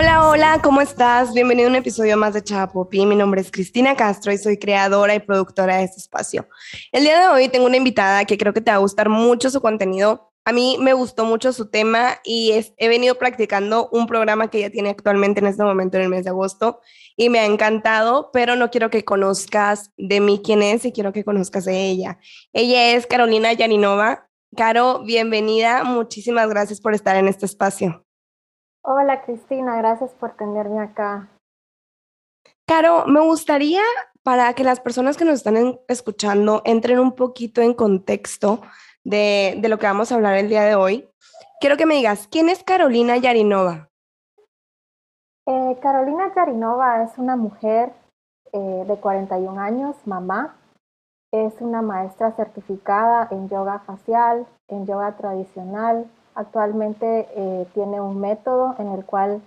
Hola, hola, ¿cómo estás? Bienvenido a un episodio más de Chapopi. Mi nombre es Cristina Castro y soy creadora y productora de este espacio. El día de hoy tengo una invitada que creo que te va a gustar mucho su contenido. A mí me gustó mucho su tema y he venido practicando un programa que ella tiene actualmente en este momento en el mes de agosto y me ha encantado, pero no quiero que conozcas de mí quién es y quiero que conozcas de ella. Ella es Carolina Yaninova. Caro, bienvenida. Muchísimas gracias por estar en este espacio. Hola Cristina, gracias por tenerme acá. Caro, me gustaría para que las personas que nos están escuchando entren un poquito en contexto de, lo que vamos a hablar el día de hoy, quiero que me digas, ¿quién es Carolina Yarinova? Eh, Carolina Yarinova es una mujer eh, de 41 años, mamá. Es una maestra certificada en yoga facial, en yoga tradicional, Actualmente eh, tiene un método en el cual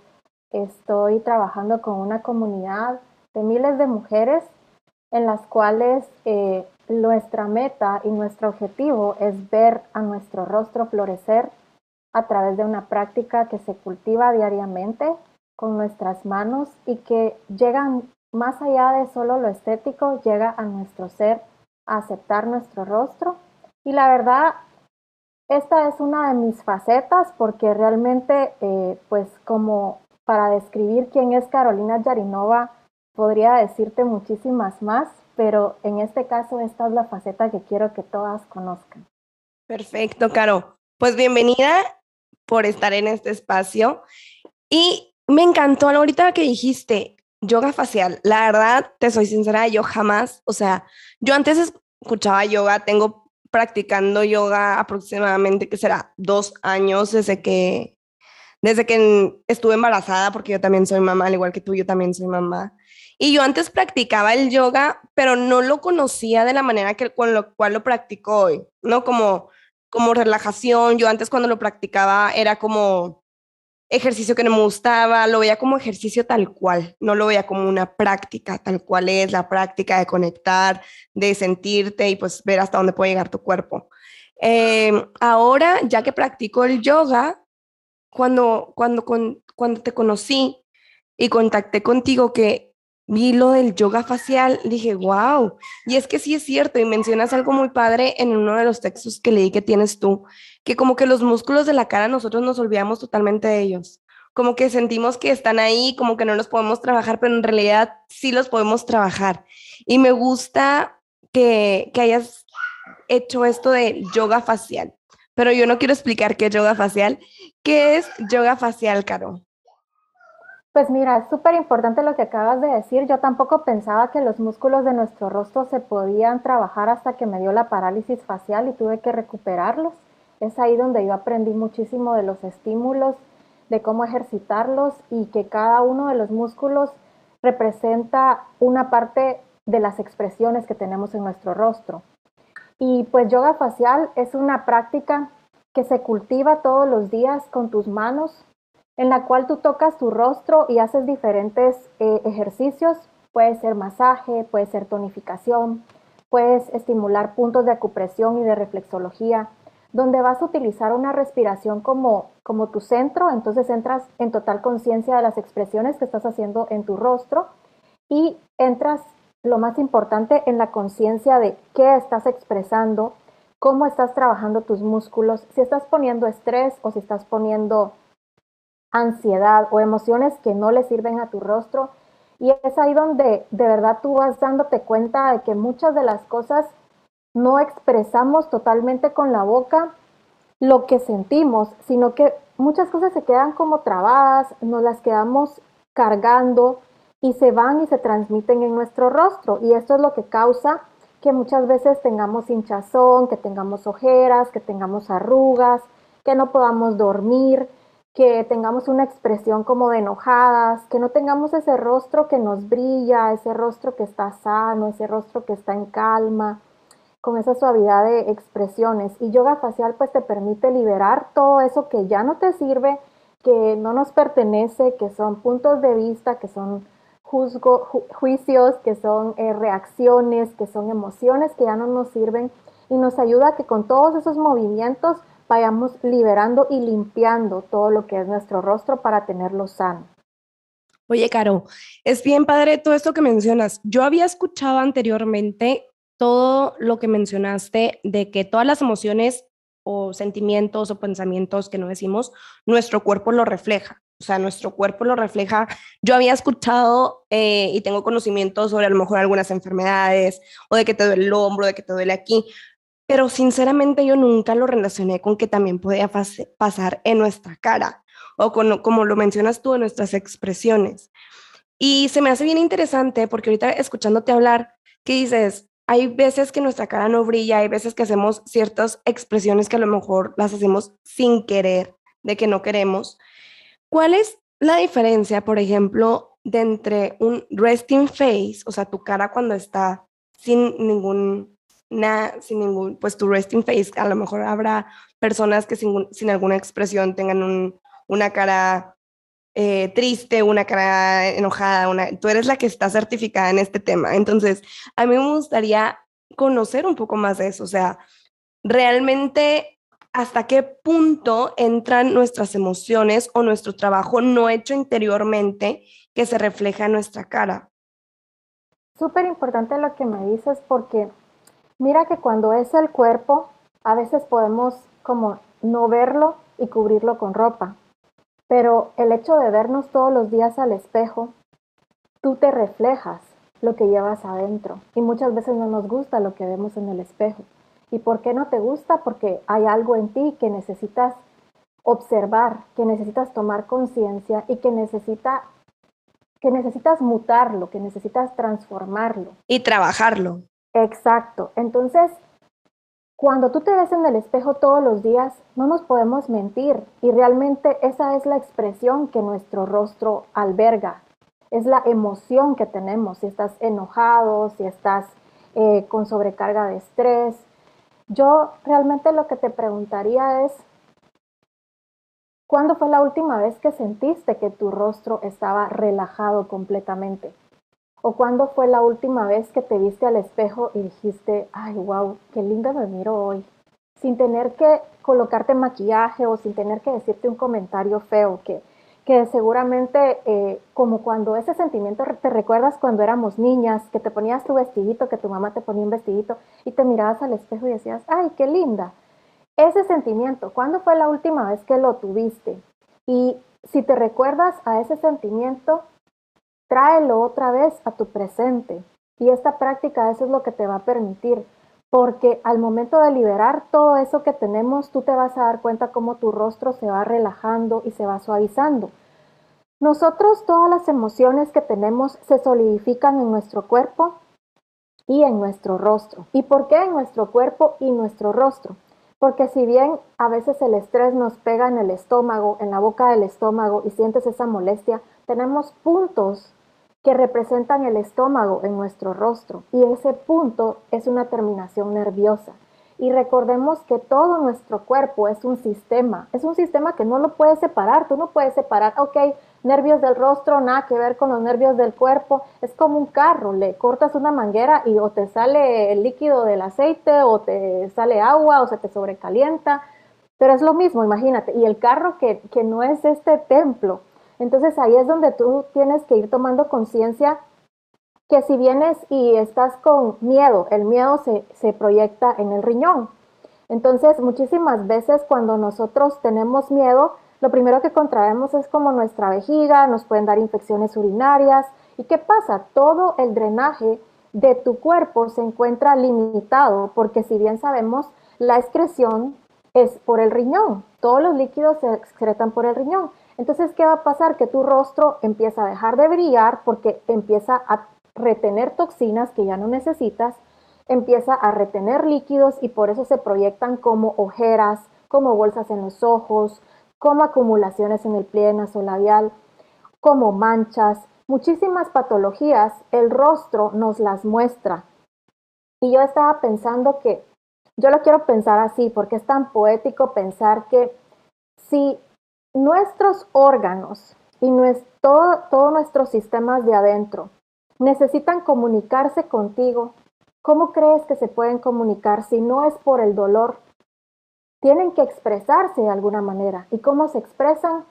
estoy trabajando con una comunidad de miles de mujeres en las cuales eh, nuestra meta y nuestro objetivo es ver a nuestro rostro florecer a través de una práctica que se cultiva diariamente con nuestras manos y que llega más allá de solo lo estético, llega a nuestro ser, a aceptar nuestro rostro. Y la verdad, esta es una de mis facetas porque realmente, eh, pues como para describir quién es Carolina Yarinova, podría decirte muchísimas más, pero en este caso esta es la faceta que quiero que todas conozcan. Perfecto, Caro. Pues bienvenida por estar en este espacio. Y me encantó ahorita que dijiste yoga facial. La verdad, te soy sincera, yo jamás, o sea, yo antes escuchaba yoga, tengo practicando yoga aproximadamente, que será dos años desde que, desde que estuve embarazada, porque yo también soy mamá, al igual que tú, yo también soy mamá. Y yo antes practicaba el yoga, pero no lo conocía de la manera que, con lo cual lo practico hoy, ¿no? Como, como relajación. Yo antes cuando lo practicaba era como ejercicio que no me gustaba, lo veía como ejercicio tal cual, no lo veía como una práctica tal cual es la práctica de conectar, de sentirte y pues ver hasta dónde puede llegar tu cuerpo. Em, ahora, ya que practico el yoga, cuando, cuando, cuando te conocí y contacté contigo que vi lo del yoga facial, dije, wow, y es que sí es cierto, y mencionas algo muy padre en uno de los textos que leí que tienes tú, que como que los músculos de la cara nosotros nos olvidamos totalmente de ellos. Como que sentimos que están ahí, como que no los podemos trabajar, pero en realidad sí los podemos trabajar. Y me gusta que, que hayas hecho esto de yoga facial, pero yo no quiero explicar qué es yoga facial. ¿Qué es yoga facial, Caro? Pues mira, es súper importante lo que acabas de decir. Yo tampoco pensaba que los músculos de nuestro rostro se podían trabajar hasta que me dio la parálisis facial y tuve que recuperarlos. Es ahí donde yo aprendí muchísimo de los estímulos, de cómo ejercitarlos y que cada uno de los músculos representa una parte de las expresiones que tenemos en nuestro rostro. Y pues yoga facial es una práctica que se cultiva todos los días con tus manos, en la cual tú tocas tu rostro y haces diferentes eh, ejercicios. Puede ser masaje, puede ser tonificación, puedes estimular puntos de acupresión y de reflexología, donde vas a utilizar una respiración como, como tu centro, entonces entras en total conciencia de las expresiones que estás haciendo en tu rostro y entras, lo más importante, en la conciencia de qué estás expresando, cómo estás trabajando tus músculos, si estás poniendo estrés o si estás poniendo ansiedad o emociones que no le sirven a tu rostro. Y es ahí donde de verdad tú vas dándote cuenta de que muchas de las cosas no expresamos totalmente con la boca lo que sentimos, sino que muchas cosas se quedan como trabadas, nos las quedamos cargando y se van y se transmiten en nuestro rostro. Y esto es lo que causa que muchas veces tengamos hinchazón, que tengamos ojeras, que tengamos arrugas, que no podamos dormir, que tengamos una expresión como de enojadas, que no tengamos ese rostro que nos brilla, ese rostro que está sano, ese rostro que está en calma con esa suavidad de expresiones. Y yoga facial pues te permite liberar todo eso que ya no te sirve, que no nos pertenece, que son puntos de vista, que son juicios, que son eh, reacciones, que son emociones que ya no nos sirven y nos ayuda a que con todos esos movimientos vayamos liberando y limpiando todo lo que es nuestro rostro para tenerlo sano. Oye, Caro, es bien padre todo esto que mencionas. Yo había escuchado anteriormente todo lo que mencionaste de que todas las emociones o sentimientos o pensamientos que no decimos, nuestro cuerpo lo refleja. O sea, nuestro cuerpo lo refleja. Yo había escuchado eh, y tengo conocimiento sobre a lo mejor algunas enfermedades o de que te duele el hombro, de que te duele aquí, pero sinceramente yo nunca lo relacioné con que también podía pasar en nuestra cara o con, como lo mencionas tú, en nuestras expresiones. Y se me hace bien interesante porque ahorita escuchándote hablar, que dices, hay veces que nuestra cara no brilla, hay veces que hacemos ciertas expresiones que a lo mejor las hacemos sin querer, de que no queremos. ¿Cuál es la diferencia, por ejemplo, de entre un resting face, o sea, tu cara cuando está sin ningún, nada, sin ningún, pues tu resting face, a lo mejor habrá personas que sin, sin alguna expresión tengan un, una cara eh, triste, una cara enojada, una, tú eres la que está certificada en este tema. Entonces, a mí me gustaría conocer un poco más de eso, o sea, realmente hasta qué punto entran nuestras emociones o nuestro trabajo no hecho interiormente que se refleja en nuestra cara. Súper importante lo que me dices porque mira que cuando es el cuerpo, a veces podemos como no verlo y cubrirlo con ropa. Pero el hecho de vernos todos los días al espejo, tú te reflejas lo que llevas adentro. Y muchas veces no nos gusta lo que vemos en el espejo. ¿Y por qué no te gusta? Porque hay algo en ti que necesitas observar, que necesitas tomar conciencia y que necesita que necesitas mutarlo, que necesitas transformarlo. Y trabajarlo. Exacto. Entonces, cuando tú te ves en el espejo todos los días, no nos podemos mentir y realmente esa es la expresión que nuestro rostro alberga. Es la emoción que tenemos, si estás enojado, si estás eh, con sobrecarga de estrés. Yo realmente lo que te preguntaría es, ¿cuándo fue la última vez que sentiste que tu rostro estaba relajado completamente? ¿O cuándo fue la última vez que te viste al espejo y dijiste, ay, wow, qué linda me miro hoy? Sin tener que colocarte maquillaje o sin tener que decirte un comentario feo, que, que seguramente eh, como cuando ese sentimiento te recuerdas cuando éramos niñas, que te ponías tu vestidito, que tu mamá te ponía un vestidito y te mirabas al espejo y decías, ay, qué linda. Ese sentimiento, ¿cuándo fue la última vez que lo tuviste? Y si te recuerdas a ese sentimiento, tráelo otra vez a tu presente. Y esta práctica eso es lo que te va a permitir, porque al momento de liberar todo eso que tenemos, tú te vas a dar cuenta cómo tu rostro se va relajando y se va suavizando. Nosotros todas las emociones que tenemos se solidifican en nuestro cuerpo y en nuestro rostro. ¿Y por qué en nuestro cuerpo y nuestro rostro? Porque si bien a veces el estrés nos pega en el estómago, en la boca del estómago y sientes esa molestia, tenemos puntos que representan el estómago en nuestro rostro. Y ese punto es una terminación nerviosa. Y recordemos que todo nuestro cuerpo es un sistema, es un sistema que no lo puedes separar, tú no puedes separar, ok, nervios del rostro, nada que ver con los nervios del cuerpo, es como un carro, le cortas una manguera y o te sale el líquido del aceite o te sale agua o se te sobrecalienta, pero es lo mismo, imagínate, y el carro que, que no es este templo, entonces ahí es donde tú tienes que ir tomando conciencia que si vienes y estás con miedo, el miedo se, se proyecta en el riñón. Entonces muchísimas veces cuando nosotros tenemos miedo, lo primero que contraemos es como nuestra vejiga, nos pueden dar infecciones urinarias. ¿Y qué pasa? Todo el drenaje de tu cuerpo se encuentra limitado porque si bien sabemos, la excreción es por el riñón. Todos los líquidos se excretan por el riñón. Entonces, ¿qué va a pasar? Que tu rostro empieza a dejar de brillar porque empieza a retener toxinas que ya no necesitas, empieza a retener líquidos y por eso se proyectan como ojeras, como bolsas en los ojos, como acumulaciones en el pliegue nasolabial, como manchas, muchísimas patologías, el rostro nos las muestra. Y yo estaba pensando que, yo lo quiero pensar así, porque es tan poético pensar que si nuestros órganos y nuestro, todos nuestros sistemas de adentro necesitan comunicarse contigo. ¿Cómo crees que se pueden comunicar si no es por el dolor? Tienen que expresarse de alguna manera. ¿Y cómo se expresan?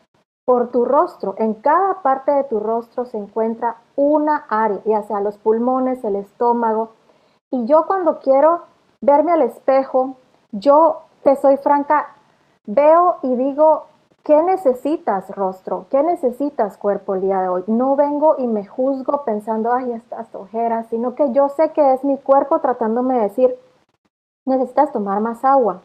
por tu rostro. En cada parte de tu rostro se encuentra una área, ya sea los pulmones, el estómago. Y yo cuando quiero verme al espejo, yo te soy franca, veo y digo, ¿qué necesitas rostro? ¿Qué necesitas cuerpo el día de hoy? No vengo y me juzgo pensando, ay, estas ojeras, sino que yo sé que es mi cuerpo tratándome de decir, necesitas tomar más agua,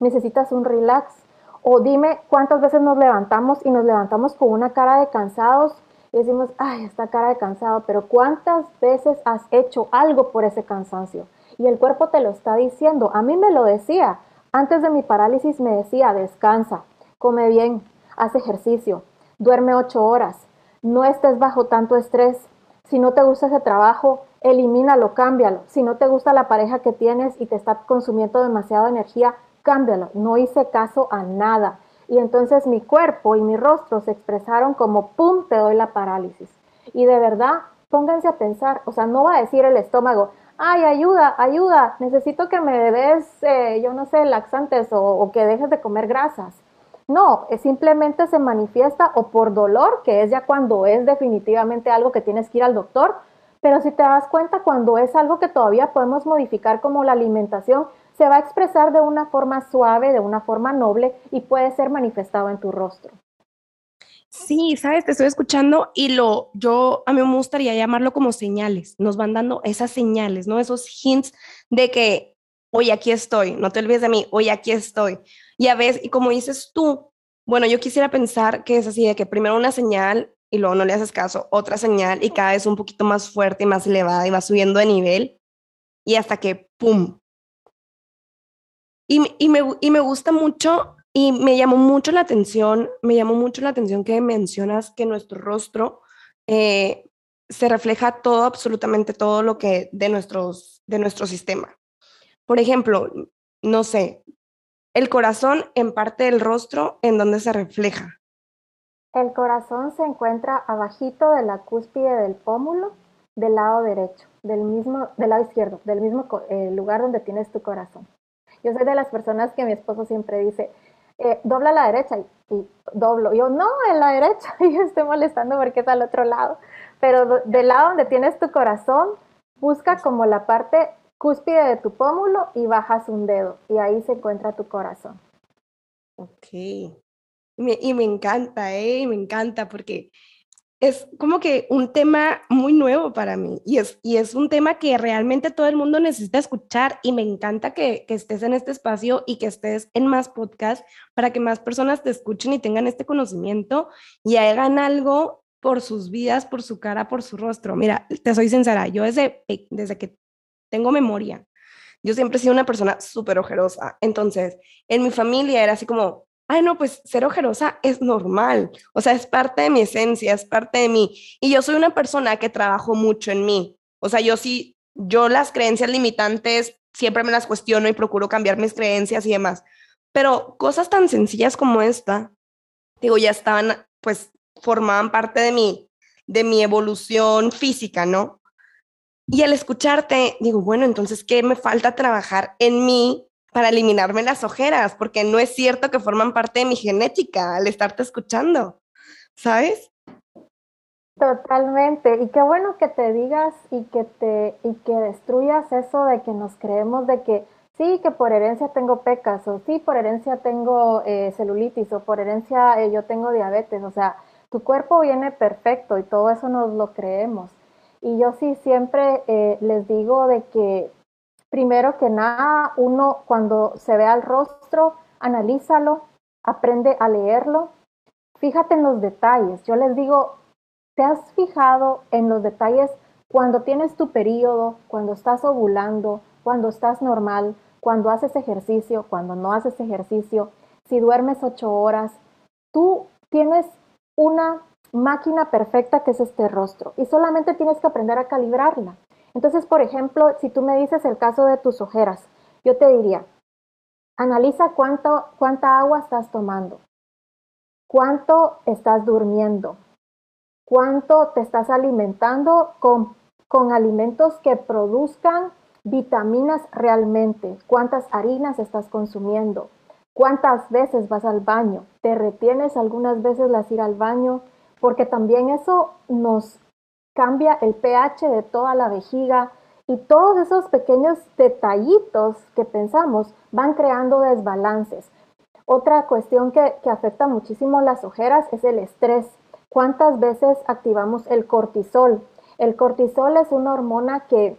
necesitas un relax, o dime cuántas veces nos levantamos y nos levantamos con una cara de cansados y decimos, ay, esta cara de cansado, pero cuántas veces has hecho algo por ese cansancio. Y el cuerpo te lo está diciendo. A mí me lo decía. Antes de mi parálisis me decía, descansa, come bien, haz ejercicio, duerme ocho horas, no estés bajo tanto estrés. Si no te gusta ese trabajo, elimínalo, cámbialo. Si no te gusta la pareja que tienes y te está consumiendo demasiada energía, cámbialo. No hice caso a nada. Y entonces mi cuerpo y mi rostro se expresaron como, ¡pum!, te doy la parálisis. Y de verdad, pónganse a pensar, o sea, no va a decir el estómago, ay, ayuda, ayuda, necesito que me des, eh, yo no sé, laxantes o, o, que dejes de comer grasas. No, simplemente se manifiesta o por dolor, que es ya cuando es definitivamente algo que tienes que ir al doctor, pero si te das cuenta, cuando es algo que todavía podemos modificar como la alimentación, se va a expresar de una forma suave, de una forma noble y puede ser manifestado en tu rostro. Sí, sabes, te estoy escuchando y lo, yo, a mí me gustaría llamarlo como señales. Nos van dando esas señales, ¿no? Esos hints de que, oye, aquí estoy, no te olvides de mí, oye, aquí estoy. Y a veces, y como dices tú, bueno, yo quisiera pensar que es así, de que primero una señal y luego no le haces caso, otra señal y cada vez un poquito más fuerte y más elevada y va subiendo de nivel y hasta que, ¡pum!, y, me, y me gusta mucho y me llamó mucho la atención, me llamó mucho la atención que mencionas que nuestro rostro eh, se refleja todo, absolutamente todo lo que de, nuestros, de nuestro sistema. Por ejemplo, no sé, el corazón en parte del rostro, ¿en dónde se refleja? El corazón se encuentra abajito de la cúspide del pómulo del lado derecho, del mismo, del lado izquierdo, del mismo eh, lugar donde tienes tu corazón. Yo soy de las personas que mi esposo siempre dice, eh, dobla a la derecha y, doblo. Yo, no, en la derecha. Y yo estoy molestando porque es al otro lado. Pero del lado donde tienes tu corazón, busca como la parte cúspide de tu pómulo y bajas un dedo. Y ahí se encuentra tu corazón. Ok. y me encanta, ¿eh? Me encanta porque es como que un tema muy nuevo para mí y es, y es un tema que realmente todo el mundo necesita escuchar y me encanta que, que, estés en este espacio y que estés en más podcasts para que más personas te escuchen y tengan este conocimiento y hagan algo por sus vidas, por su cara, por su rostro. Mira, te soy sincera, yo desde, desde que tengo memoria, yo siempre he sido una persona súper ojerosa. Entonces, en mi familia era así como, ay, no, pues ser ojerosa es normal, o sea, es parte de mi esencia, es parte de mí. Y yo soy una persona que trabajo mucho en mí, o sea, yo sí, yo las creencias limitantes siempre me las cuestiono y procuro cambiar mis creencias y demás, pero cosas tan sencillas como esta, digo, ya estaban, pues, formaban parte de mí, de mi evolución física, ¿no? Y al escucharte, digo, bueno, entonces, ¿qué me falta trabajar en mí para eliminarme las ojeras, porque no es cierto que forman parte de mi genética al estarte escuchando, ¿sabes? Totalmente, y qué bueno que te digas y que te y que destruyas eso de que nos creemos de que sí, que por herencia tengo pecas, o sí, por herencia tengo eh, celulitis, o por herencia eh, yo tengo diabetes, o sea, tu cuerpo viene perfecto y todo eso nos lo creemos. Y yo sí siempre eh, les digo de que Primero que nada, uno cuando se ve al rostro, analízalo, aprende a leerlo. Fíjate en los detalles. Yo les digo, ¿te has fijado en los detalles cuando tienes tu periodo, cuando estás ovulando, cuando estás normal, cuando haces ejercicio, cuando no haces ejercicio, si duermes ocho horas? Tú tienes una máquina perfecta que es este rostro y solamente tienes que aprender a calibrarla. Entonces, por ejemplo, si tú me dices el caso de tus ojeras, yo te diría, analiza cuánto, cuánta agua estás tomando, cuánto estás durmiendo, cuánto te estás alimentando con, con alimentos que produzcan vitaminas realmente, cuántas harinas estás consumiendo, ¿Cuántas veces vas al baño? ¿Te retienes algunas veces las ir al baño? Porque también eso nos cambia el pH de toda la vejiga y todos esos pequeños detallitos que pensamos van creando desbalances. Otra cuestión que, que afecta muchísimo las ojeras es el estrés. ¿Cuántas veces activamos el cortisol? El cortisol es una hormona que,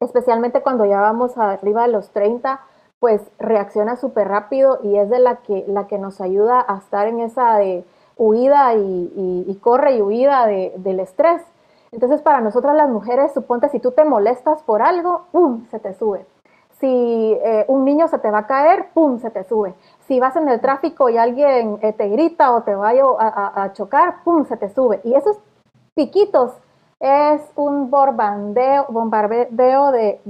especialmente cuando ya vamos arriba de los 30, pues reacciona súper rápido y es de la que, la que nos ayuda a estar en esa de huida y, corre y huida del estrés. Entonces, para nosotras las mujeres, suponte si tú te molestas por algo, ¡pum!, se te sube. Si eh, un niño se te va a caer, ¡pum!, se te sube si vas en el tráfico y alguien eh, te grita o te vaya a, chocar, ¡pum!, se te sube. Y esos piquitos es un bombardeo, bombardeo de,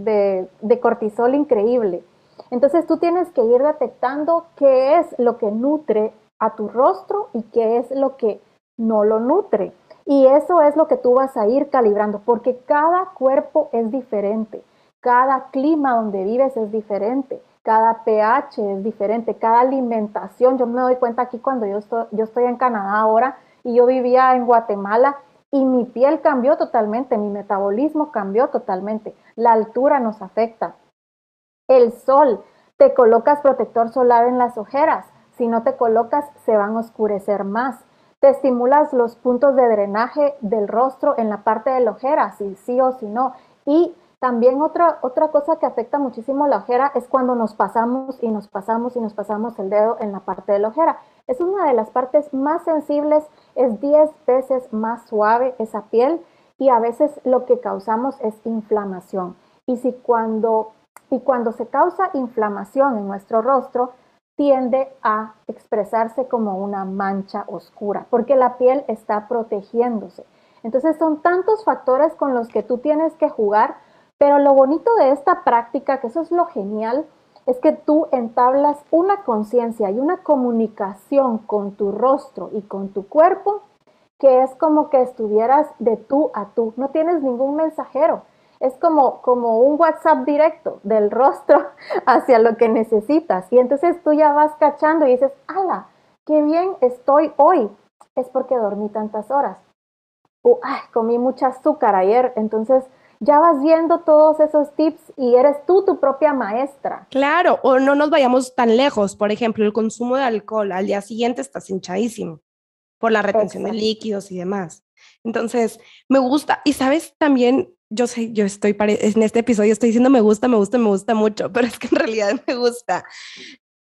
de, cortisol increíble. Entonces tú tienes que ir detectando qué es lo que nutre a tu rostro y qué es lo que no lo nutre. Y eso es lo que tú vas a ir calibrando, porque cada cuerpo es diferente, cada clima donde vives es diferente cada pH es diferente, cada alimentación. Yo me doy cuenta aquí cuando yo estoy, yo estoy en Canadá ahora y yo vivía en Guatemala y mi piel cambió totalmente, mi metabolismo cambió totalmente, la altura nos afecta. El sol, te colocas protector solar en las ojeras, si no te colocas se van a oscurecer más. Te estimulas los puntos de drenaje del rostro en la parte de la ojera, si sí o si no. Y también otra, otra cosa que afecta muchísimo la ojera es cuando nos pasamos y nos pasamos y nos pasamos el dedo en la parte de la ojera. Es una de las partes más sensibles, es 10 veces más suave esa piel y a veces lo que causamos es inflamación. Y si cuando, y cuando se causa inflamación en nuestro rostro, tiende a expresarse como una mancha oscura, porque la piel está protegiéndose. Entonces son tantos factores con los que tú tienes que jugar pero lo bonito de esta práctica, que eso es lo genial, es que tú entablas una conciencia y una comunicación con tu rostro y con tu cuerpo que es como que estuvieras de tú a tú. No tienes ningún mensajero. Es como, como un WhatsApp directo del rostro hacia lo que necesitas. Y entonces tú ya vas cachando y dices, ala, qué bien estoy hoy. Es porque dormí tantas horas. O, ay, comí mucha azúcar ayer. Entonces ya vas viendo todos esos tips y eres tú tu propia maestra. Claro, o no nos vayamos tan lejos. Por ejemplo, el consumo de alcohol al día siguiente estás hinchadísimo por la retención de líquidos y demás. Entonces, me gusta. Y sabes, también, yo sé, yo estoy, en este episodio estoy diciendo me gusta, me gusta, me gusta mucho, pero es que en realidad me gusta.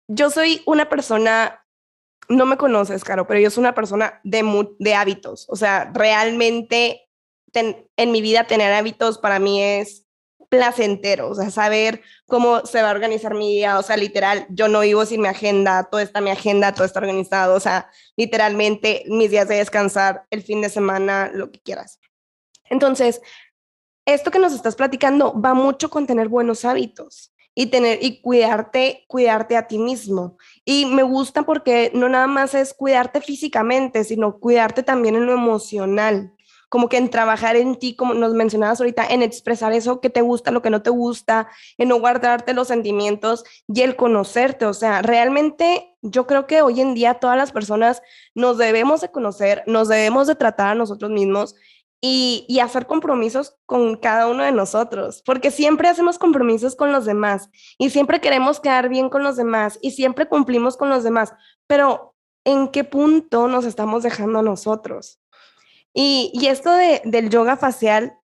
Yo soy una persona, no me conoces, Caro, pero yo soy una persona de, de hábitos. O sea, realmente en mi vida tener hábitos para mí es placentero, o sea, saber cómo se va a organizar mi día, o sea, literal, yo no vivo sin mi agenda, todo está mi agenda, todo está organizado, o sea, literalmente mis días de descansar, el fin de semana, lo que quieras. Entonces, esto que nos estás platicando va mucho con tener buenos hábitos y tener y cuidarte, cuidarte a ti mismo. Y me gusta porque no nada más es cuidarte físicamente, sino cuidarte también en lo emocional como que en trabajar en ti, como nos mencionabas ahorita, en expresar eso que te gusta, lo que no te gusta, en no guardarte los sentimientos y el conocerte. O sea, realmente yo creo que hoy en día todas las personas nos debemos de conocer, nos debemos de tratar a nosotros mismos y, hacer compromisos con cada uno de nosotros, porque siempre hacemos compromisos con los demás y siempre queremos quedar bien con los demás y siempre cumplimos con los demás, pero ¿en qué punto nos estamos dejando nosotros? Y, esto de, del yoga facial,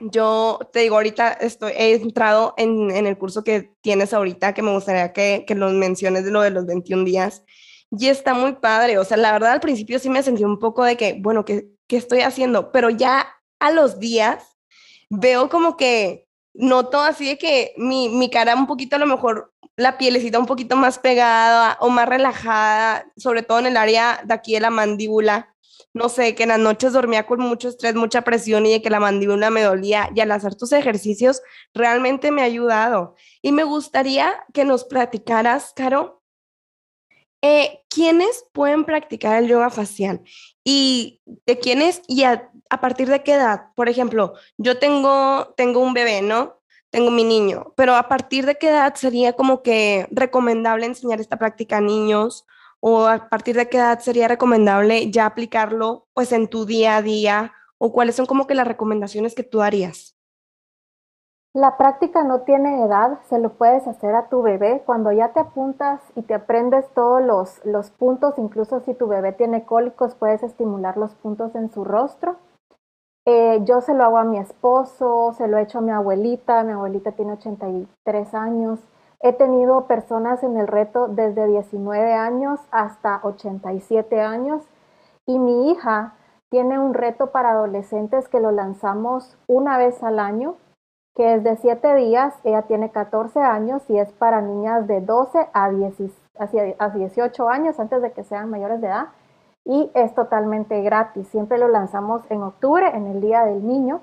yo te digo, ahorita estoy, he entrado en, en el curso que tienes ahorita, que me gustaría que, que los menciones de lo de los 21 días. Y está muy padre. O sea, la verdad al principio sí me sentí un poco de que, bueno, ¿qué, qué estoy haciendo? Pero ya a los días veo como que noto así de que mi, mi cara un poquito a lo mejor la pielecita un poquito más pegada o más relajada, sobre todo en el área de aquí de la mandíbula no sé, que en las noches dormía con mucho estrés, mucha presión y de que la mandíbula me dolía y al hacer tus ejercicios realmente me ha ayudado. Y me gustaría que nos platicaras, Caro, eh, ¿quiénes pueden practicar el yoga facial? ¿Y de quiénes y a, partir de qué edad? Por ejemplo, yo tengo, tengo un bebé, ¿no? tengo mi niño, pero a partir de qué edad sería como que recomendable enseñar esta práctica a niños o a partir de qué edad sería recomendable ya aplicarlo pues en tu día a día o cuáles son como que las recomendaciones que tú harías? La práctica no tiene edad, se lo puedes hacer a tu bebé. Cuando ya te apuntas y te aprendes todos los, puntos, incluso si tu bebé tiene cólicos, puedes estimular los puntos en su rostro. Eh, yo se lo hago a mi esposo, se lo he hecho a mi abuelita, mi abuelita tiene 83 años. He tenido personas en el reto desde 19 años hasta 87 años y mi hija tiene un reto para adolescentes que lo lanzamos una vez al año, que es de 7 días, ella tiene 14 años y es para niñas de 12 a, 18 años antes de que sean mayores de edad y es totalmente gratis. Siempre lo lanzamos en octubre, en el Día del Niño.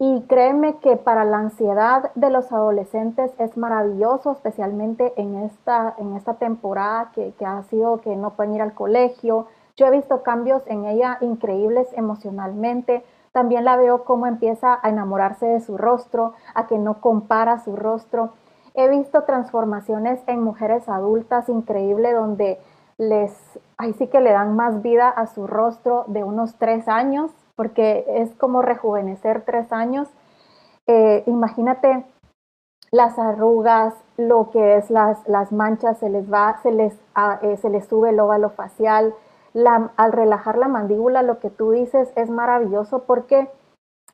Y créeme que para la ansiedad de los adolescentes es maravilloso, especialmente en esta, en esta temporada que ha sido que no pueden ir al colegio. Yo he visto cambios en ella increíbles emocionalmente. También la veo cómo empieza a enamorarse de su rostro, a que no compara su rostro. He visto transformaciones en mujeres adultas increíble donde les, ahí sí que le dan más vida a su rostro de unos tres años, porque es como rejuvenecer tres años. Eh, imagínate las arrugas, lo que es las, las manchas, se les va, se les, ah, eh, se les sube el óvalo facial. Al relajar la mandíbula, lo que tú dices es maravilloso porque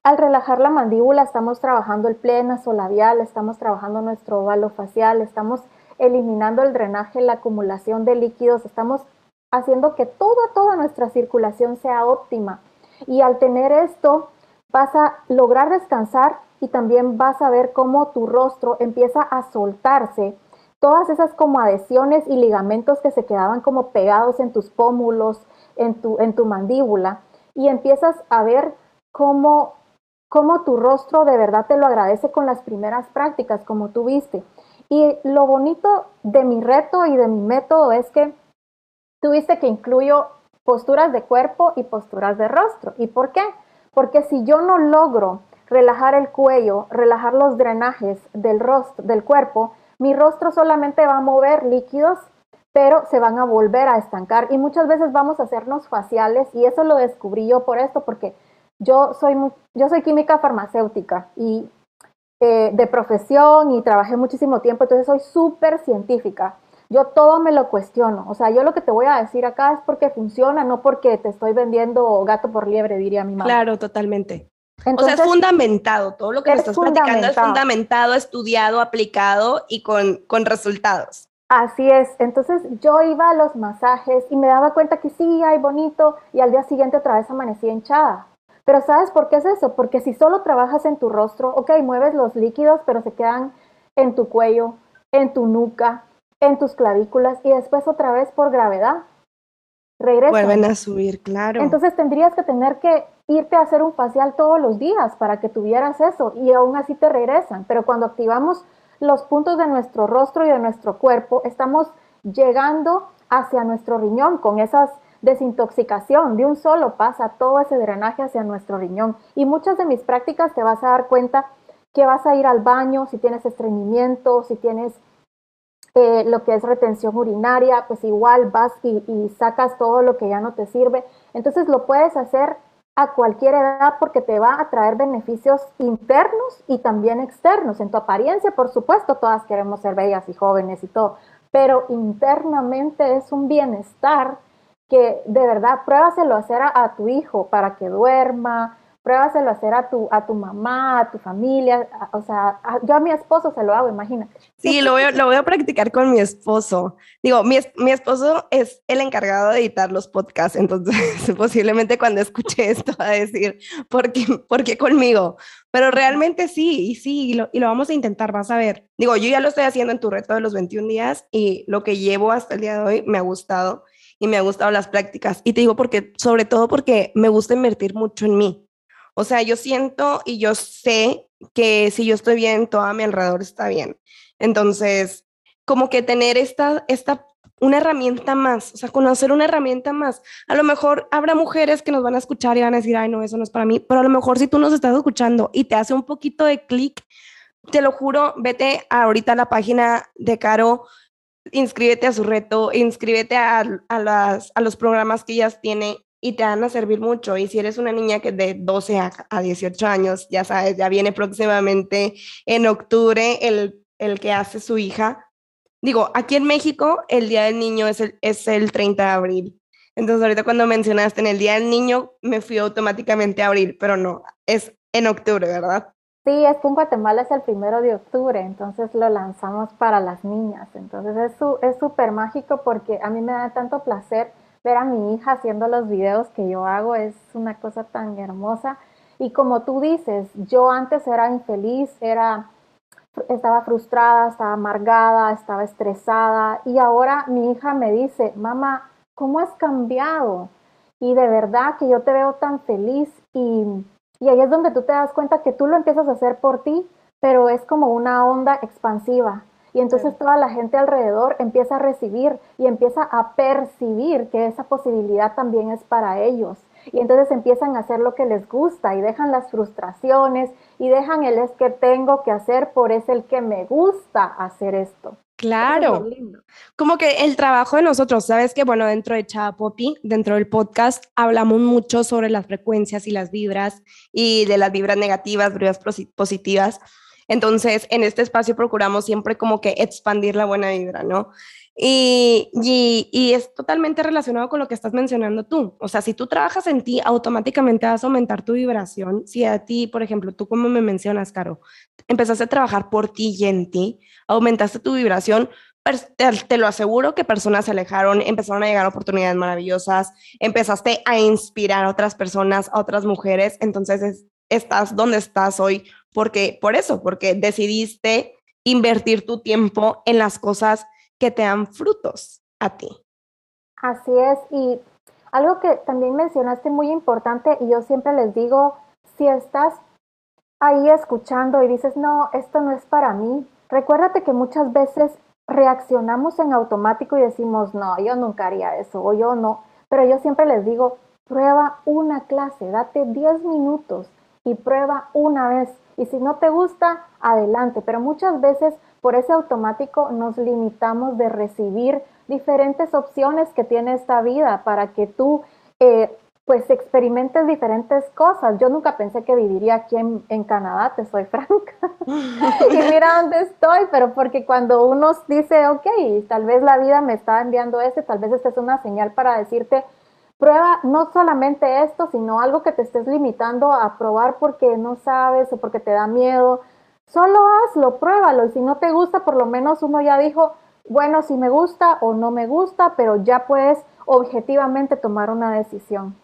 al relajar la mandíbula estamos trabajando el pleno labial, estamos trabajando nuestro óvalo facial, estamos eliminando el drenaje, la acumulación de líquidos, estamos haciendo que toda, toda nuestra circulación sea óptima. Y al tener esto, vas a lograr descansar y también vas a ver cómo tu rostro empieza a soltarse. Todas esas como adhesiones y ligamentos que se quedaban como pegados en tus pómulos, en tu, en tu mandíbula, y empiezas a ver cómo, cómo tu rostro de verdad te lo agradece con las primeras prácticas, como tú viste. Y lo bonito de mi reto y de mi método es que tuviste que incluyo posturas de cuerpo y posturas de rostro. ¿Y por qué? Porque si yo no logro relajar el cuello, relajar los drenajes del rostro, del cuerpo, mi rostro solamente va a mover líquidos, pero se van a volver a estancar y muchas veces vamos a hacernos faciales y eso lo descubrí yo por esto porque yo soy yo soy química farmacéutica y eh, de profesión y trabajé muchísimo tiempo, entonces soy súper científica. Yo todo me lo cuestiono. O sea, yo lo que te voy a decir acá es porque funciona, no porque te estoy vendiendo gato por liebre, diría mi mamá. Claro, totalmente. O sea, es fundamentado. Todo lo que me estás platicando es fundamentado, estudiado, aplicado y con, con resultados. Así es. Entonces yo iba a los masajes y me daba cuenta que sí, hay bonito, y al día siguiente otra vez amanecí hinchada. Pero ¿sabes por qué es eso? Porque si solo trabajas en tu rostro, ok, mueves los líquidos, pero se quedan en tu cuello, en tu nuca, en tus clavículas y después otra vez por gravedad. Regresan. Vuelven a subir, claro. Entonces tendrías que tener que irte a hacer un facial todos los días para que tuvieras eso y aún así te regresan. Pero cuando activamos los puntos de nuestro rostro y de nuestro cuerpo, estamos llegando hacia nuestro riñón con esas desintoxicación. De un solo pasa todo ese drenaje hacia nuestro riñón. Y muchas de mis prácticas te vas a dar cuenta que vas a ir al baño, si tienes estreñimiento, si tienes eh, lo que es retención urinaria, pues igual vas y sacas todo lo que ya no te sirve. Entonces lo puedes hacer a cualquier edad porque te va a traer beneficios internos y también externos. En tu apariencia, por supuesto, todas queremos ser bellas y jóvenes y todo, pero internamente es un bienestar que de verdad pruébaselo a hacer a, tu hijo para que duerma, pruébaselo a hacer a tu, a tu mamá, a tu familia, o sea, yo a mi esposo se lo hago, imagínate. Sí, lo voy, a, lo voy a practicar con mi esposo. Digo, mi, mi esposo es el encargado de editar los podcasts, entonces posiblemente cuando escuche esto va a decir, ¿por qué, ¿por qué conmigo? Pero realmente sí, y sí, y lo, y lo vamos a intentar, vas a ver. Digo, yo ya lo estoy haciendo en tu reto de los 21 días y lo que llevo hasta el día de hoy me ha gustado y me ha gustado las prácticas. Y te digo porque, sobre todo porque me gusta invertir mucho en mí. O sea, yo siento y yo sé que si yo estoy bien, todo a mi alrededor está bien. Entonces, como que tener esta, esta, una herramienta más, o sea, conocer una herramienta más. A lo mejor habrá mujeres que nos van a escuchar y van a decir, ay, no, eso no es para mí, pero a lo mejor si tú nos estás escuchando y te hace un poquito de clic, te lo juro, vete ahorita a la página de Caro, inscríbete a su reto, inscríbete a, las, a los programas que ellas tiene y te van a servir mucho. Y si eres una niña que de 12 a, a 18 años, ya sabes, ya viene próximamente en octubre el, el que hace su hija. Digo, aquí en México el Día del Niño es el, es el 30 de abril. Entonces ahorita cuando mencionaste en el Día del Niño, me fui automáticamente a abril, pero no, es en octubre, ¿verdad? Sí, es que en Guatemala es el primero de octubre, entonces lo lanzamos para las niñas. Entonces es súper mágico porque a mí me da tanto placer ver a mi hija haciendo los videos que yo hago, es una cosa tan hermosa. Y como tú dices, yo antes era infeliz, era, estaba frustrada, estaba amargada, estaba estresada y ahora mi hija me dice, mamá, ¿cómo has cambiado? Y de verdad que yo te veo tan feliz y y ahí es donde tú te das cuenta que tú lo empiezas a hacer por ti, pero es como una onda expansiva. Y entonces toda la gente alrededor empieza a recibir y empieza a percibir que esa posibilidad también es para ellos. Y entonces empiezan a hacer lo que les gusta y dejan las frustraciones y dejan el es que tengo que hacer, por es el que me gusta hacer esto. Claro. Como que el trabajo de nosotros, sabes que, bueno, dentro de Poppy, dentro del podcast, hablamos mucho sobre las frecuencias y las vibras y de las vibras negativas, vibras positivas. Entonces, en este espacio procuramos siempre como que expandir la buena vibra, ¿no? Y, y, es totalmente relacionado con lo que estás mencionando tú. O sea, si tú trabajas en ti, automáticamente vas a aumentar tu vibración. Si a ti, por ejemplo, tú como me mencionas, Caro, empezaste a trabajar por ti y en ti, aumentaste tu vibración, te, te, lo aseguro que personas se alejaron, empezaron a llegar oportunidades maravillosas, empezaste a inspirar a otras personas, a otras mujeres, entonces estás donde estás hoy, porque por eso, porque decidiste invertir tu tiempo en las cosas que te dan frutos a ti. Así es, y algo que también mencionaste muy importante, y yo siempre les digo, si estás ahí escuchando y dices, no, esto no es para mí, recuérdate que muchas veces reaccionamos en automático y decimos, no, yo nunca haría eso, o yo no, pero yo siempre les digo, prueba una clase, date 10 minutos y prueba una vez. Y si no te gusta, adelante. Pero muchas veces por ese automático nos limitamos de recibir diferentes opciones que tiene esta vida para que tú eh, pues experimentes diferentes cosas. Yo nunca pensé que viviría aquí en, Canadá, te soy franca. y mira dónde estoy, pero porque cuando uno dice, ok, tal vez la vida me está enviando este, tal vez esta es una señal para decirte, prueba no solamente esto, sino algo que te estés limitando a probar porque no sabes o porque te da miedo Solo hazlo, pruébalo y si no te gusta, por lo menos uno ya dijo, bueno, si me gusta o no me gusta, pero ya puedes objetivamente tomar una decisión.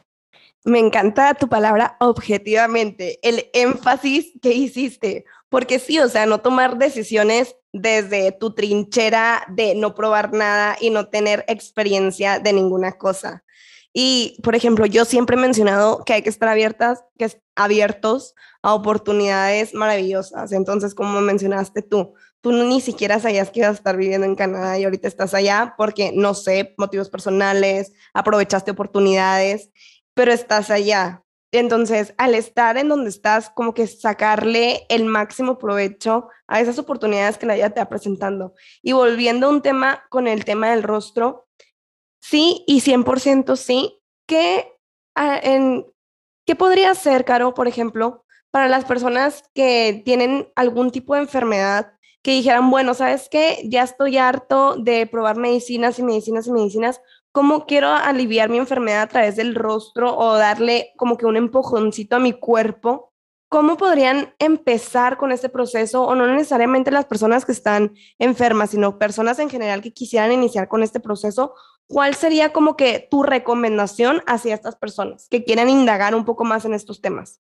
Me encanta tu palabra objetivamente, el énfasis que hiciste, porque sí, o sea, no tomar decisiones desde tu trinchera de no probar nada y no tener experiencia de ninguna cosa. Y, por ejemplo, yo siempre he mencionado que hay que estar abiertas, que es abiertos a oportunidades maravillosas. Entonces, como mencionaste tú, tú ni siquiera sabías que ibas a estar viviendo en Canadá y ahorita estás allá porque, no sé, motivos personales, aprovechaste oportunidades, pero estás allá. Entonces, al estar en donde estás, como que sacarle el máximo provecho a esas oportunidades que la vida te va presentando. Y volviendo a un tema con el tema del rostro, sí y 100% sí, ¿qué, ah, en, ¿qué podría ser, Caro, por ejemplo, para las personas que tienen algún tipo de enfermedad que dijeran, bueno, ¿sabes qué? Ya estoy harto de probar medicinas y medicinas y medicinas. ¿Cómo quiero aliviar mi enfermedad a través del rostro o darle como que un empujoncito a mi cuerpo? ¿Cómo podrían empezar con este proceso? O no necesariamente las personas que están enfermas, sino personas en general que quisieran iniciar con este proceso. ¿Cuál sería como que tu recomendación hacia estas personas que quieran indagar un poco más en estos temas?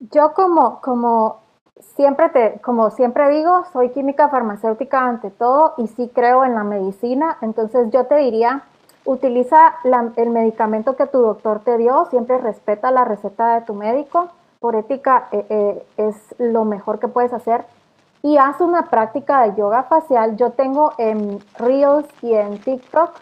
Yo como, como siempre te, como siempre digo, soy química farmacéutica ante todo y sí creo en la medicina. Entonces yo te diría, utiliza el medicamento que tu doctor te dio, siempre respeta la receta de tu médico. Por ética eh, eh, es lo mejor que puedes hacer. Y haz una práctica de yoga facial. Yo tengo en Reels y en TikTok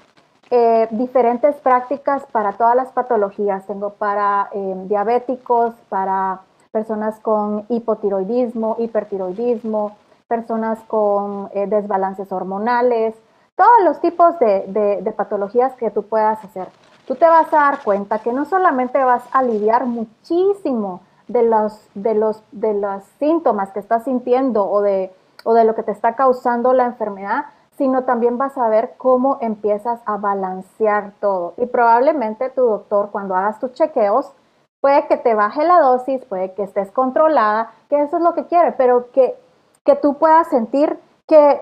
eh, diferentes prácticas para todas las patologías. Tengo para diabéticos, para personas con hipotiroidismo, hipertiroidismo, personas con eh, desbalances hormonales, todos los tipos de, de, patologías que tú puedas hacer. Tú te vas a dar cuenta que no solamente vas a aliviar muchísimo de los, de los, de los síntomas que estás sintiendo o de, o de lo que te está causando la enfermedad, sino también vas a ver cómo empiezas a balancear todo. Y probablemente tu doctor, cuando hagas tus chequeos, puede que te baje la dosis, puede que estés controlada, que eso es lo que quiere, pero que, que tú puedas sentir que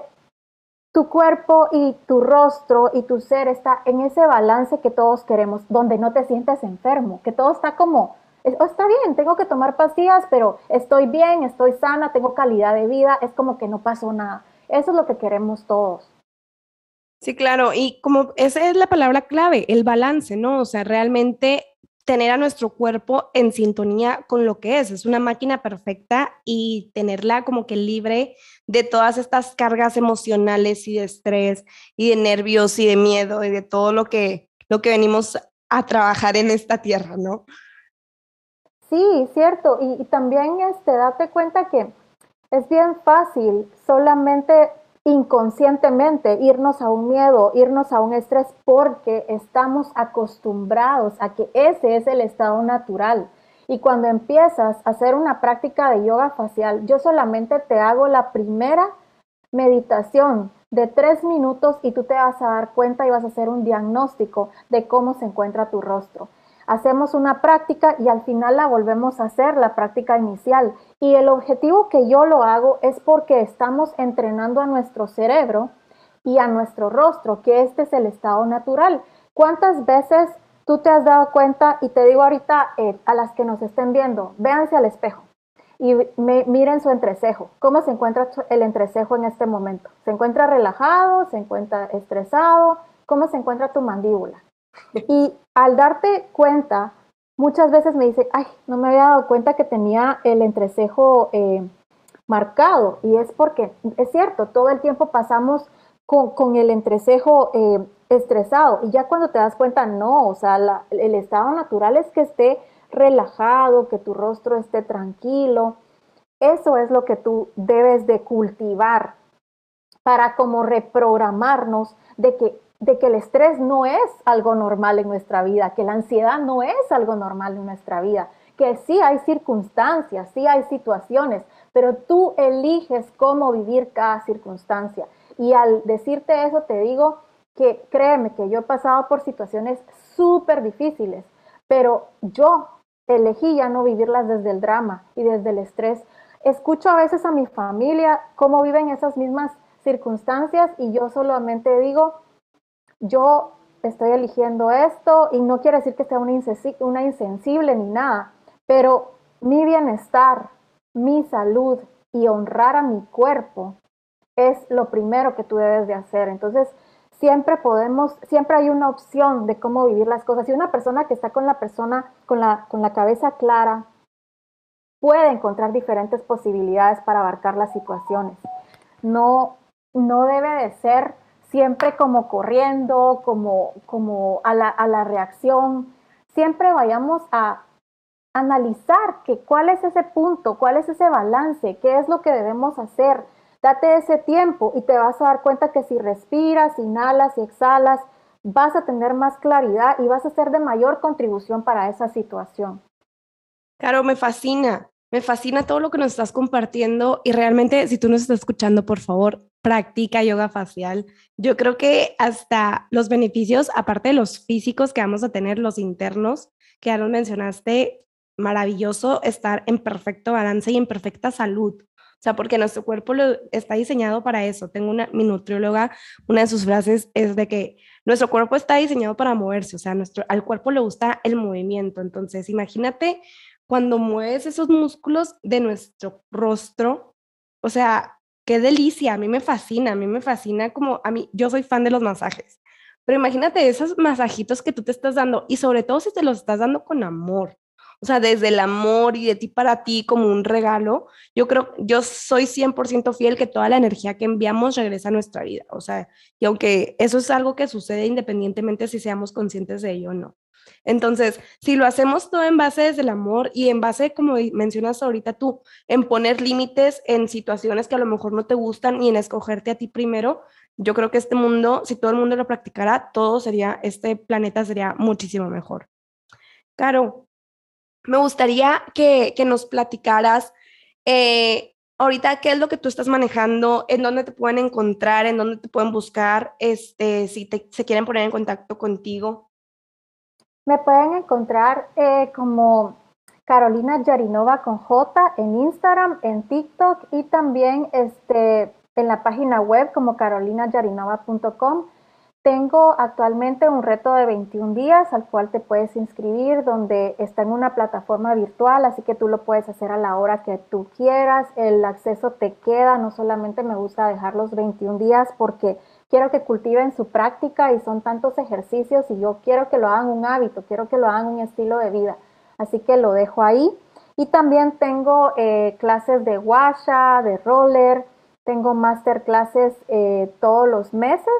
tu cuerpo y tu rostro y tu ser está en ese balance que todos queremos, donde no te sientes enfermo, que todo está como, oh, está bien, tengo que tomar pastillas, pero estoy bien, estoy sana, tengo calidad de vida, es como que no pasó nada. Eso es lo que queremos todos. Sí, claro, y como esa es la palabra clave, el balance, ¿no? O sea, realmente tener a nuestro cuerpo en sintonía con lo que es. Es una máquina perfecta y tenerla como que libre de todas estas cargas emocionales y de estrés y de nervios y de miedo y de todo lo que, lo que venimos a trabajar en esta tierra, ¿no? Sí, cierto. Y, y también este, date cuenta que es bien fácil solamente inconscientemente irnos a un miedo, irnos a un estrés porque estamos acostumbrados a que ese es el estado natural. Y cuando empiezas a hacer una práctica de yoga facial, yo solamente te hago la primera meditación de tres minutos y tú te vas a dar cuenta y vas a hacer un diagnóstico de cómo se encuentra tu rostro hacemos una práctica y al final la volvemos a hacer, la práctica inicial. Y el objetivo que yo lo hago es porque estamos entrenando a nuestro cerebro y a nuestro rostro, que este es el estado natural. ¿Cuántas veces tú te has dado cuenta, y te digo ahorita eh, a las que nos estén viendo, véanse al espejo y miren su entrecejo. ¿Cómo se encuentra el entrecejo en este momento? ¿Se encuentra relajado? ¿Se encuentra estresado? ¿Cómo se encuentra tu mandíbula? Y al darte cuenta, muchas veces me dice, ay, no me había dado cuenta que tenía el entrecejo eh, marcado. Y es porque, es cierto, todo el tiempo pasamos con, el entrecejo eh, estresado. Y ya cuando te das cuenta, no, o sea, el estado natural es que esté relajado, que tu rostro esté tranquilo. Eso es lo que tú debes de cultivar para como reprogramarnos de que de que el estrés no es algo normal en nuestra vida, que la ansiedad no es algo normal en nuestra vida, que sí hay circunstancias, sí hay situaciones, pero tú eliges cómo vivir cada circunstancia. Y al decirte eso te digo que créeme que yo he pasado por situaciones súper difíciles, pero yo elegí ya no vivirlas desde el drama y desde el estrés. Escucho a veces a mi familia cómo viven esas mismas circunstancias y yo solamente digo, yo estoy eligiendo esto y no quiere decir que sea una, insensible ni nada, pero mi bienestar, mi salud y honrar a mi cuerpo es lo primero que tú debes de hacer. Entonces, siempre podemos, siempre hay una opción de cómo vivir las cosas. Y una persona que está con la persona, con la, con la cabeza clara, puede encontrar diferentes posibilidades para abarcar las situaciones. No, no debe de ser siempre como corriendo, como, como a, la, a la reacción. Siempre vayamos a analizar que cuál es ese punto, cuál es ese balance, qué es lo que debemos hacer. Date ese tiempo y te vas a dar cuenta que si respiras, inhalas y exhalas, vas a tener más claridad y vas a ser de mayor contribución para esa situación. Claro, me fascina. Me fascina todo lo que nos estás compartiendo y realmente si tú nos estás escuchando, por favor, practica yoga facial. Yo creo que hasta los beneficios, aparte de los físicos que vamos a tener, los internos, que ya nos mencionaste, maravilloso estar en perfecto balance y en perfecta salud. O sea, porque nuestro cuerpo lo, está diseñado para eso. Tengo una, mi nutrióloga, una de sus frases es de que nuestro cuerpo está diseñado para moverse, o sea, nuestro, al cuerpo le gusta el movimiento. Entonces, imagínate cuando mueves esos músculos de nuestro rostro, o sea, qué delicia, a mí me fascina, a mí me fascina como, a mí, yo soy fan de los masajes, pero imagínate esos masajitos que tú te estás dando y sobre todo si te los estás dando con amor. o sea, desde el amor y de ti para ti como un regalo, yo creo, yo soy 100% fiel que toda la energía que enviamos regresa a nuestra vida, o sea, y aunque eso es algo que sucede independientemente si seamos conscientes de ello o no. Entonces, si lo hacemos todo en base desde el amor y en base, como mencionas ahorita tú, en poner límites en situaciones que a lo mejor no te gustan y en escogerte a ti primero, yo creo que este mundo, si todo el mundo lo practicara, todo sería, este planeta sería muchísimo mejor. Caro, me gustaría que, nos platicaras eh, ahorita qué es lo que tú estás manejando, en dónde te pueden encontrar, en dónde te pueden buscar, este, si se quieren poner en contacto contigo. Me pueden encontrar eh, como Carolina Yarinova con J en Instagram, en TikTok y también este, en la página web como carolinayarinova.com. Tengo actualmente un reto de 21 días al cual te puedes inscribir, donde está en una plataforma virtual, así que tú lo puedes hacer a la hora que tú quieras. El acceso te queda, no solamente me gusta dejar los 21 días porque quiero que cultiven su práctica y son tantos ejercicios y yo quiero que lo hagan un hábito, quiero que lo hagan un estilo de vida. Así que lo dejo ahí. Y también tengo eh, clases de washa, de roller, tengo masterclasses eh, todos los meses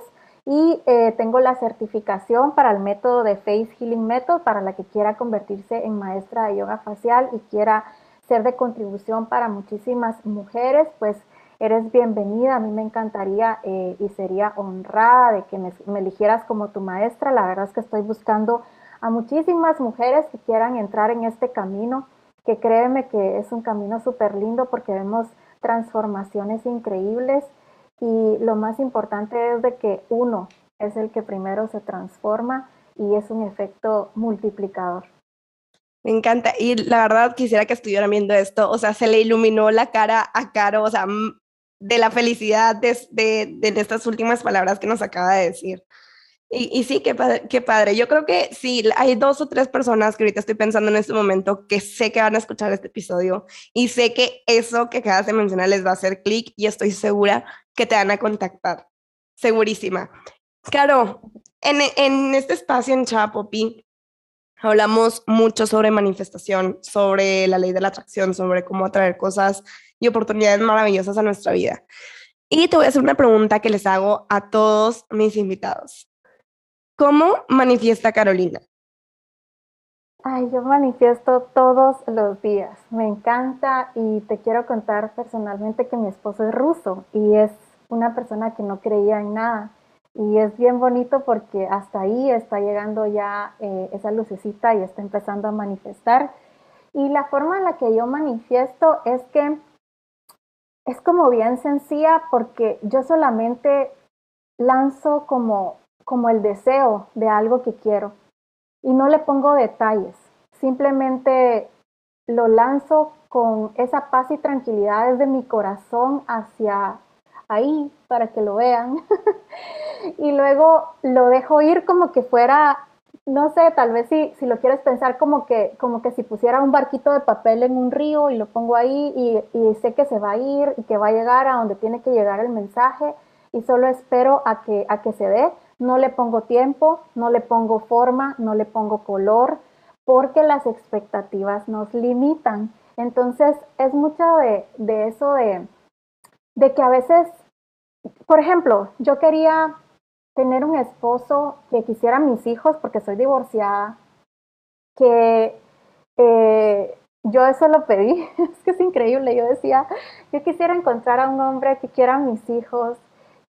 y eh, tengo la certificación para el método de Face Healing Method para la que quiera convertirse en maestra de yoga facial y quiera ser de contribución para muchísimas mujeres, pues eres bienvenida. A mí me encantaría eh, y sería honrada de que me, eligieras como tu maestra. La verdad es que estoy buscando a muchísimas mujeres que quieran entrar en este camino, que créeme que es un camino súper lindo porque vemos transformaciones increíbles y lo más importante es de que uno es el que primero se transforma y es un efecto multiplicador. Me encanta. Y la verdad quisiera que estuvieran viendo esto. O sea, se le iluminó la cara a Caro, o sea, de la felicidad de, de, estas últimas palabras que nos acaba de decir. Y, sí, qué padre, padre. Yo creo que sí, hay dos o tres personas que ahorita estoy pensando en este momento que sé que van a escuchar este episodio y sé que eso que acabas de mencionar les va a hacer clic y estoy segura que te van a contactar. Segurísima. Claro, en, en este espacio en Chapopi hablamos mucho sobre manifestación, sobre la ley de la atracción, sobre cómo atraer cosas y oportunidades maravillosas a nuestra vida. Y te voy a hacer una pregunta que les hago a todos mis invitados. ¿Cómo manifiesta Carolina? Ay, yo manifiesto todos los días. Me encanta y te quiero contar personalmente que mi esposo es ruso y es una persona que no creía en nada. Y es bien bonito porque hasta ahí está llegando ya eh, esa lucecita y está empezando a manifestar. Y la forma en la que yo manifiesto es que es como bien sencilla porque yo solamente lanzo como como el deseo de algo que quiero y no le pongo detalles, simplemente lo lanzo con esa paz y tranquilidad desde mi corazón hacia ahí para que lo vean. Y luego lo dejo ir como que fuera no sé, tal vez si, si lo quieres pensar como que, como que si pusiera un barquito de papel en un río y lo pongo ahí y, sé que se va a ir y que va a llegar a donde tiene que llegar el mensaje y solo espero a que, a que se dé no le pongo tiempo, no le pongo forma, no le pongo color, porque las expectativas nos limitan. Entonces es mucho de, eso de, de que a veces, por ejemplo, yo quería tener un esposo que quisiera mis hijos porque soy divorciada, que eh, yo eso lo pedí, es que es increíble, yo decía, yo quisiera encontrar a un hombre que quiera mis hijos,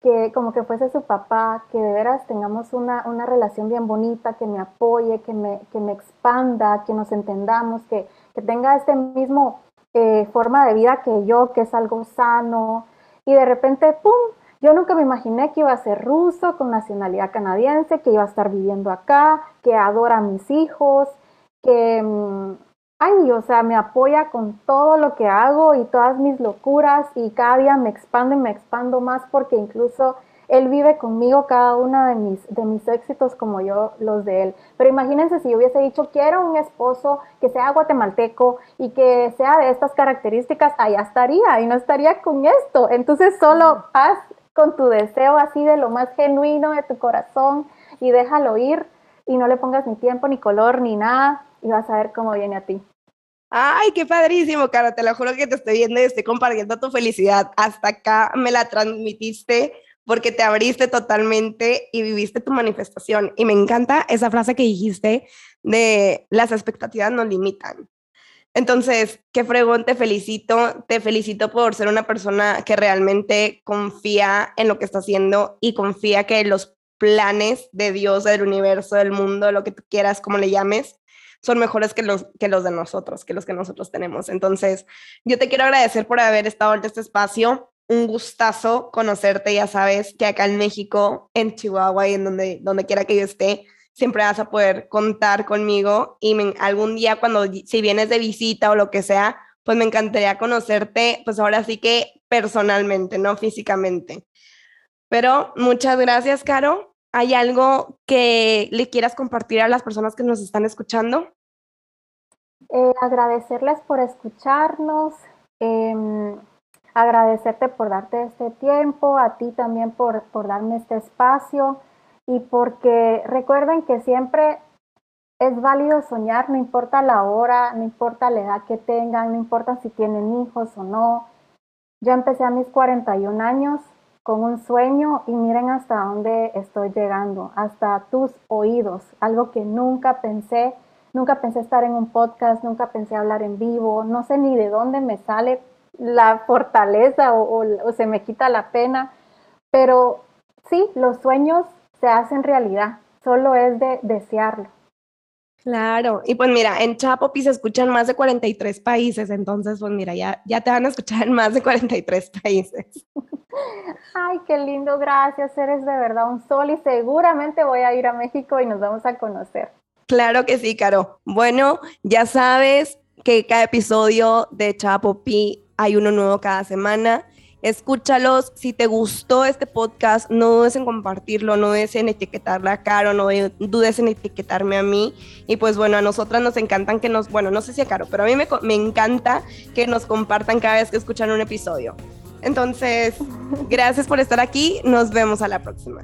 que como que fuese su papá, que de veras tengamos una, una relación bien bonita, que me apoye, que me, que me expanda, que nos entendamos, que, que tenga este mismo eh, forma de vida que yo, que es algo sano. Y de repente, ¡pum! Yo nunca me imaginé que iba a ser ruso, con nacionalidad canadiense, que iba a estar viviendo acá, que adora a mis hijos, que... Mm, ay, o sea, me apoya con todo lo que hago y todas mis locuras y cada día me expando y me expando más porque incluso él vive conmigo cada uno de mis, de mis éxitos como yo los de él. Pero imagínense si yo hubiese dicho, quiero un esposo que sea guatemalteco y que sea de estas características, allá estaría y no estaría con esto. Entonces solo haz con tu deseo así de lo más genuino de tu corazón y déjalo ir y no le pongas ni tiempo, ni color, ni nada y vas a ver cómo viene a ti. Ay, qué padrísimo, Caro. Te lo juro que te estoy viendo y estoy compartiendo tu felicidad. Hasta acá me la transmitiste porque te abriste totalmente y viviste tu manifestación. Y me encanta esa frase que dijiste de las expectativas nos limitan. Entonces, qué fregón, te felicito, te felicito por ser una persona que realmente confía en lo que está haciendo y confía que los planes de Dios, del universo, del mundo, lo que tú quieras, como le llames, son mejores que los, que los de nosotros, que los que nosotros tenemos. Entonces, yo te quiero agradecer por haber estado en este espacio. Un gustazo conocerte, ya sabes que acá en México, en Chihuahua y en donde, donde quiera que yo esté, siempre vas a poder contar conmigo y algún día cuando, si vienes de visita o lo que sea, pues me encantaría conocerte, pues ahora sí que personalmente, no físicamente. Pero muchas gracias, Caro. ¿Hay algo que le quieras compartir a las personas que nos están escuchando? Eh, agradecerles por escucharnos, em, agradecerte por darte este tiempo, a ti también por, por darme este espacio y porque recuerden que siempre es válido soñar, no importa la hora, no importa la edad que tengan, no importa si tienen hijos o no. Yo empecé a mis 41 años con un sueño y miren hasta dónde estoy llegando, hasta tus oídos, algo que nunca pensé, nunca pensé estar en un podcast, nunca pensé hablar en vivo, no sé ni de dónde me sale la fortaleza o, se me quita la pena, pero sí, los sueños se hacen realidad, solo es de desearlo. Claro, y pues mira, en Chapopi se escuchan más de 43 países, entonces pues mira, ya, ya te van a escuchar en más de 43 países. Ay, qué lindo, gracias, eres de verdad un sol y seguramente voy a ir a México y nos vamos a conocer. Claro que sí, Caro. Bueno, ya sabes que cada episodio de Chapopi hay uno nuevo cada semana. Escúchalos. Si te gustó este podcast, no dudes en compartirlo, no dudes en etiquetarla a Caro, no dudes en etiquetarme a mí. Y pues bueno, a nosotras nos encantan que nos, bueno, no sé si a Caro, pero a mí me, me encanta que nos compartan cada vez que escuchan un episodio. Entonces, gracias por estar aquí. Nos vemos a la próxima.